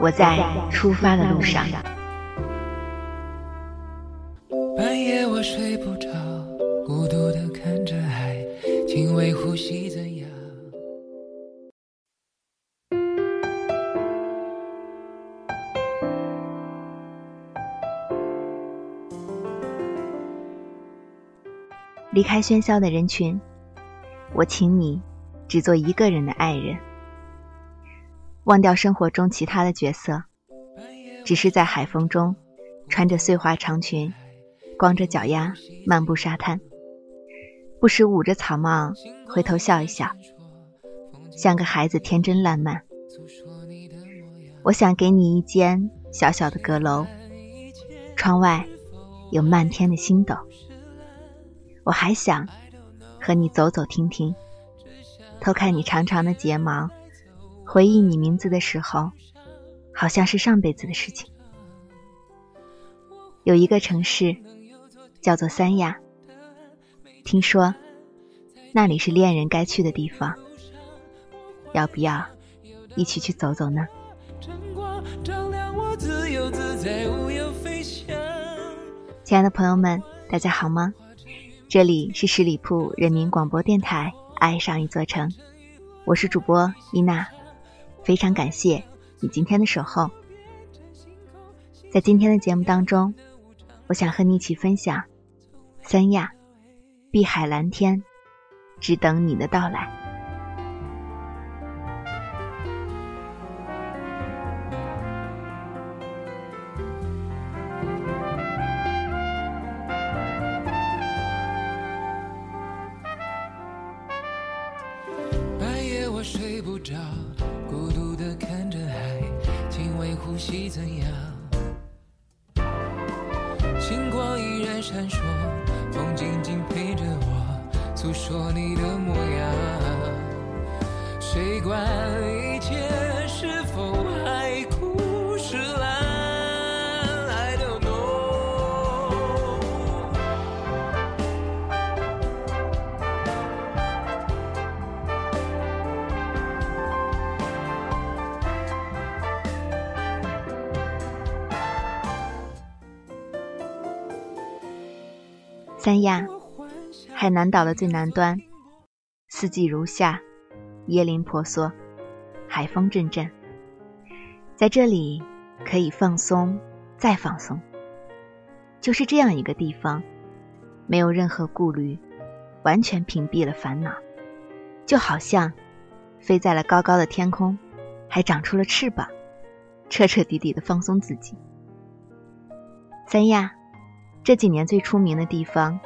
我在出发的路上。半夜我睡不着，孤独的看着海，轻微呼吸怎样？离开喧嚣的人群，我请你只做一个人的爱人。忘掉生活中其他的角色，只是在海风中，穿着碎花长裙，光着脚丫漫步沙滩，不时捂着草帽回头笑一笑，像个孩子天真烂漫。我想给你一间小小的阁楼，窗外有漫天的星斗。我还想和你走走停停，偷看你长长的睫毛。回忆你名字的时候，好像是上辈子的事情。有一个城市叫做三亚，听说那里是恋人该去的地方，要不要一起去走走呢？亲爱的朋友们，大家好吗？这里是十里铺人民广播电台《爱上一座城》，我是主播伊娜。非常感谢你今天的守候，在今天的节目当中，我想和你一起分享三亚，碧海蓝天，只等你的到来。气怎样？星光依然闪烁，风静静陪着我，诉说你的模样。谁管三亚，海南岛的最南端，四季如夏，椰林婆娑，海风阵阵。在这里可以放松，再放松。就是这样一个地方，没有任何顾虑，完全屏蔽了烦恼，就好像飞在了高高的天空，还长出了翅膀，彻彻底底的放松自己。三亚。这几年最出名的地方，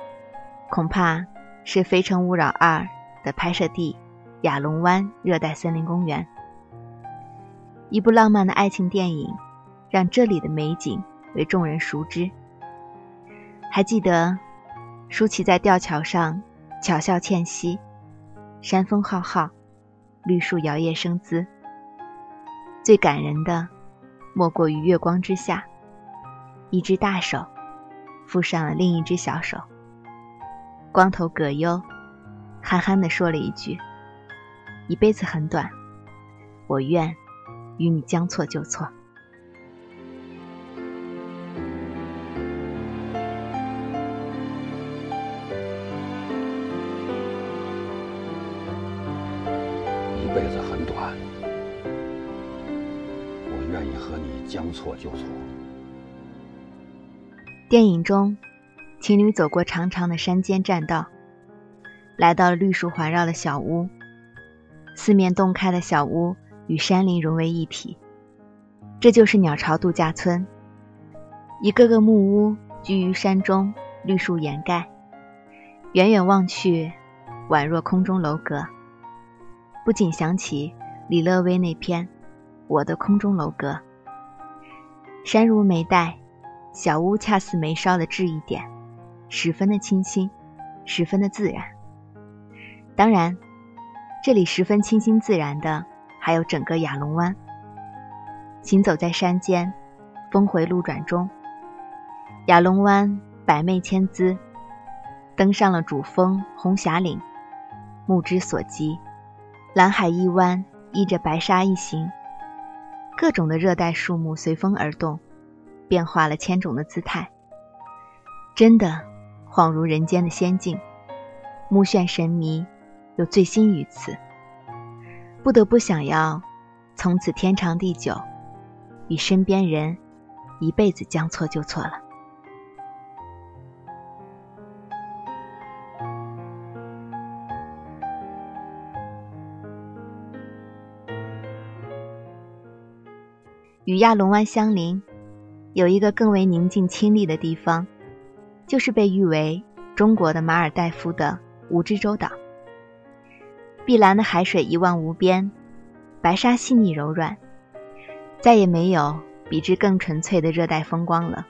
恐怕是《非诚勿扰二》的拍摄地——亚龙湾热带森林公园。一部浪漫的爱情电影，让这里的美景为众人熟知。还记得舒淇在吊桥上巧笑倩兮，山风浩浩，绿树摇曳生姿。最感人的，莫过于月光之下，一只大手。附上了另一只小手，光头葛优憨憨地说了一句：“一辈子很短，我愿与你将错就错。”一辈子很短，我愿意和你将错就错。电影中，情侣走过长长的山间栈道，来到了绿树环绕的小屋。四面洞开的小屋与山林融为一体，这就是鸟巢度假村。一个个木屋居于山中，绿树掩盖，远远望去，宛若空中楼阁。不禁想起李乐薇那篇《我的空中楼阁》，山如眉黛，小屋恰似眉梢的痣一点，十分的清新，十分的自然。当然，这里十分清新自然的还有整个亚龙湾。行走在山间，峰回路转中，亚龙湾百媚千姿。登上了主峰红霞岭，目之所及，蓝海一湾依着白沙一行，各种的热带树木随风而动，变化了千种的姿态，真的恍如人间的仙境，目眩神迷，又醉心于此，不得不想要从此天长地久，与身边人一辈子将错就错了。与亚龙湾相邻，有一个更为宁静清丽的地方，就是被誉为中国的马尔代夫的蜈支洲岛。碧蓝的海水一望无边，白沙细腻柔软，再也没有比之更纯粹的热带风光了。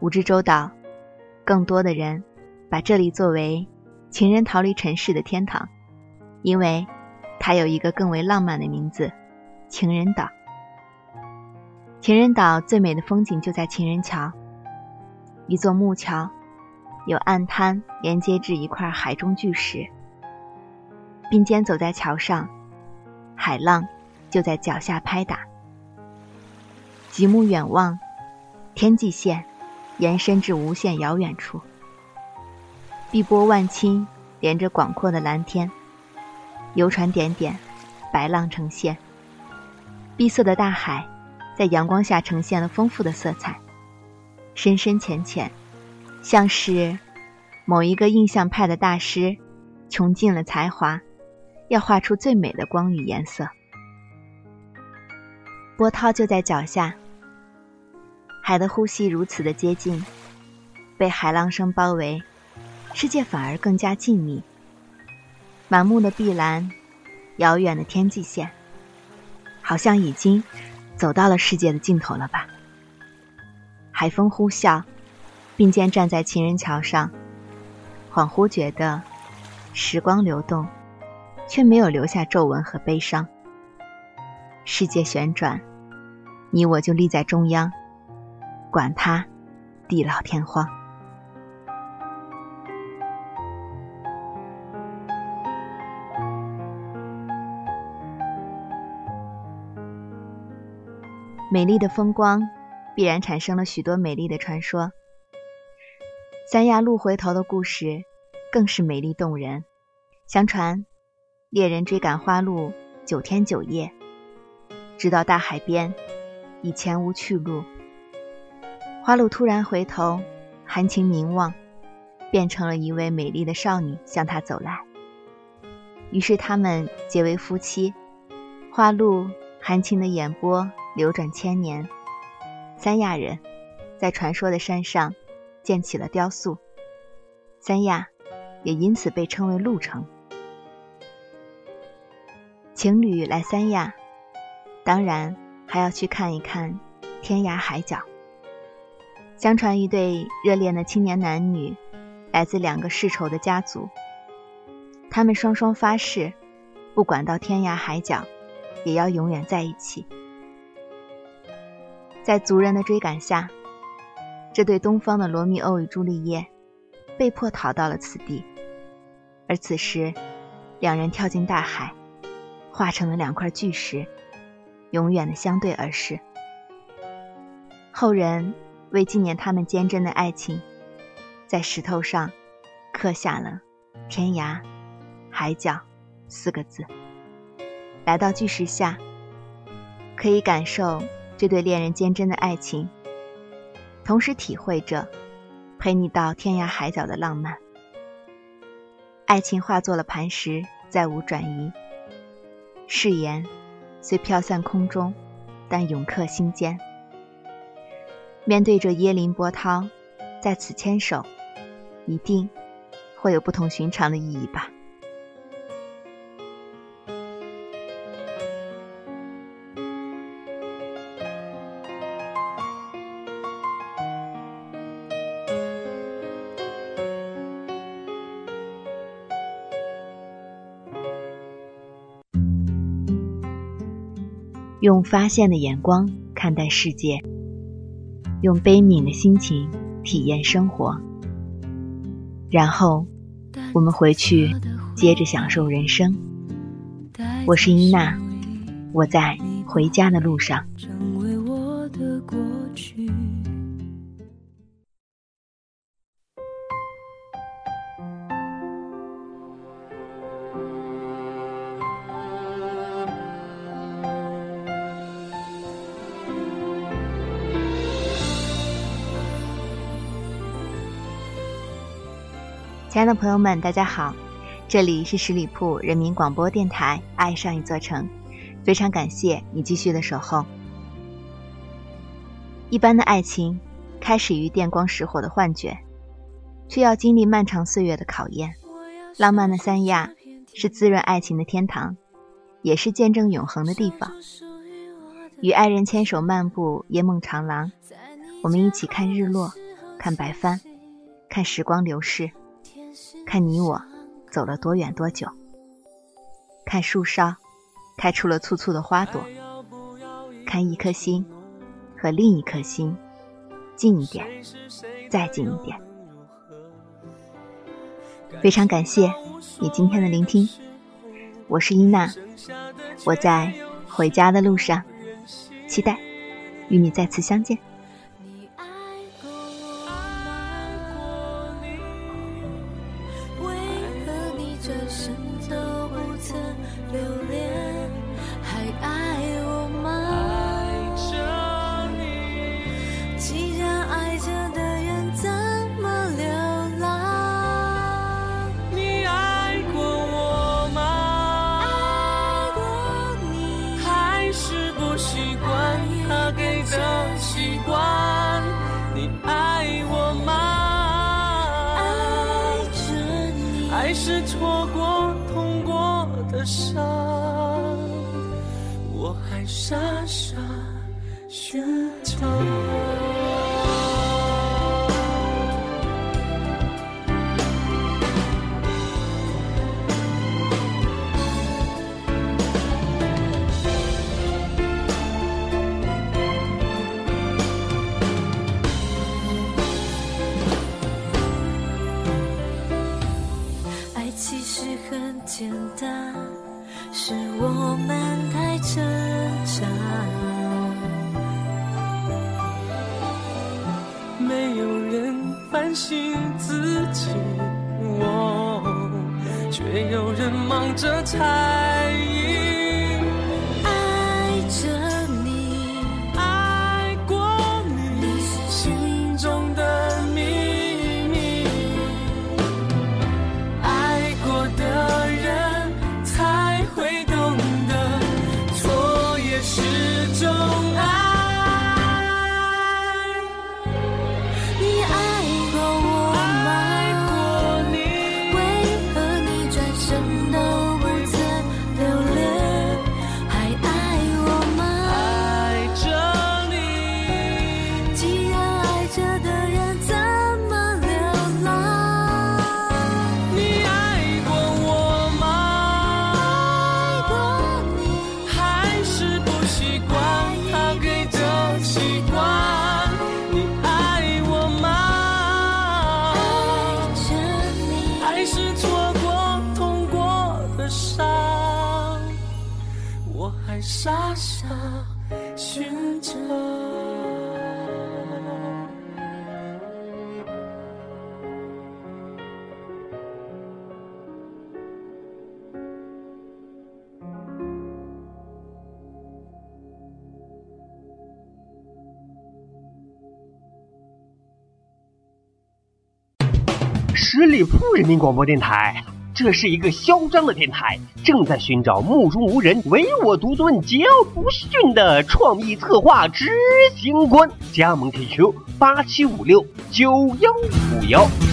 蜈支洲岛，更多的人把这里作为情人逃离尘世的天堂，因为它有一个更为浪漫的名字——情人岛。情人岛最美的风景就在情人桥，一座木桥，有岸滩连接至一块海中巨石，并肩走在桥上，海浪就在脚下拍打。极目远望，天际线延伸至无限遥远处，碧波万顷，连着广阔的蓝天，游船点点，白浪成线，碧色的大海。在阳光下呈现了丰富的色彩，深深浅浅，像是某一个印象派的大师穷尽了才华，要画出最美的光与颜色。波涛就在脚下，海的呼吸如此的接近，被海浪声包围，世界反而更加静谧。满目的碧蓝，遥远的天际线，好像已经。走到了世界的尽头了吧？海风呼啸，并肩站在情人桥上，恍惚觉得时光流动，却没有留下皱纹和悲伤。世界旋转，你我就立在中央，管它地老天荒。美丽的风光，必然产生了许多美丽的传说。三亚鹿回头的故事，更是美丽动人。相传，猎人追赶花鹿九天九夜，直到大海边，已前无去路。花鹿突然回头，含情凝望，变成了一位美丽的少女向他走来。于是他们结为夫妻。花鹿含情的眼波。流转千年，三亚人在传说的山上建起了雕塑，三亚也因此被称为鹿城。情侣来三亚，当然还要去看一看天涯海角。相传一对热恋的青年男女，来自两个世仇的家族，他们双双发誓，不管到天涯海角，也要永远在一起。在族人的追赶下，这对东方的罗密欧与朱丽叶被迫逃到了此地。而此时，两人跳进大海，化成了两块巨石，永远的相对而视。后人为纪念他们坚贞的爱情，在石头上刻下了“天涯海角”四个字。来到巨石下，可以感受。这对恋人坚贞的爱情，同时体会着陪你到天涯海角的浪漫。爱情化作了磐石，再无转移。誓言虽飘散空中，但永刻心间。面对着椰林波涛，在此牵手，一定会有不同寻常的意义吧。用发现的眼光看待世界，用悲悯的心情体验生活，然后我们回去接着享受人生。我是伊娜，我在回家的路上。亲爱的朋友们，大家好，这里是十里铺人民广播电台《爱上一座城》，非常感谢你继续的守候。一般的爱情，开始于电光石火的幻觉，却要经历漫长岁月的考验。浪漫的三亚是滋润爱情的天堂，也是见证永恒的地方。与爱人牵手漫步烟梦长廊，我们一起看日落，看白帆，看时光流逝。看你我走了多远多久，看树梢开出了簇簇的花朵，看一颗心和另一颗心近一点，再近一点。非常感谢你今天的聆听，我是伊娜，我在回家的路上，期待与你再次相见。担心自己，我却有人忙着猜傻傻寻找。十里铺人民广播电台。这是一个嚣张的电台，正在寻找目中无人、唯我独尊、桀骜不驯的创意策划执行官。加盟 QQ：八七五六九幺五幺。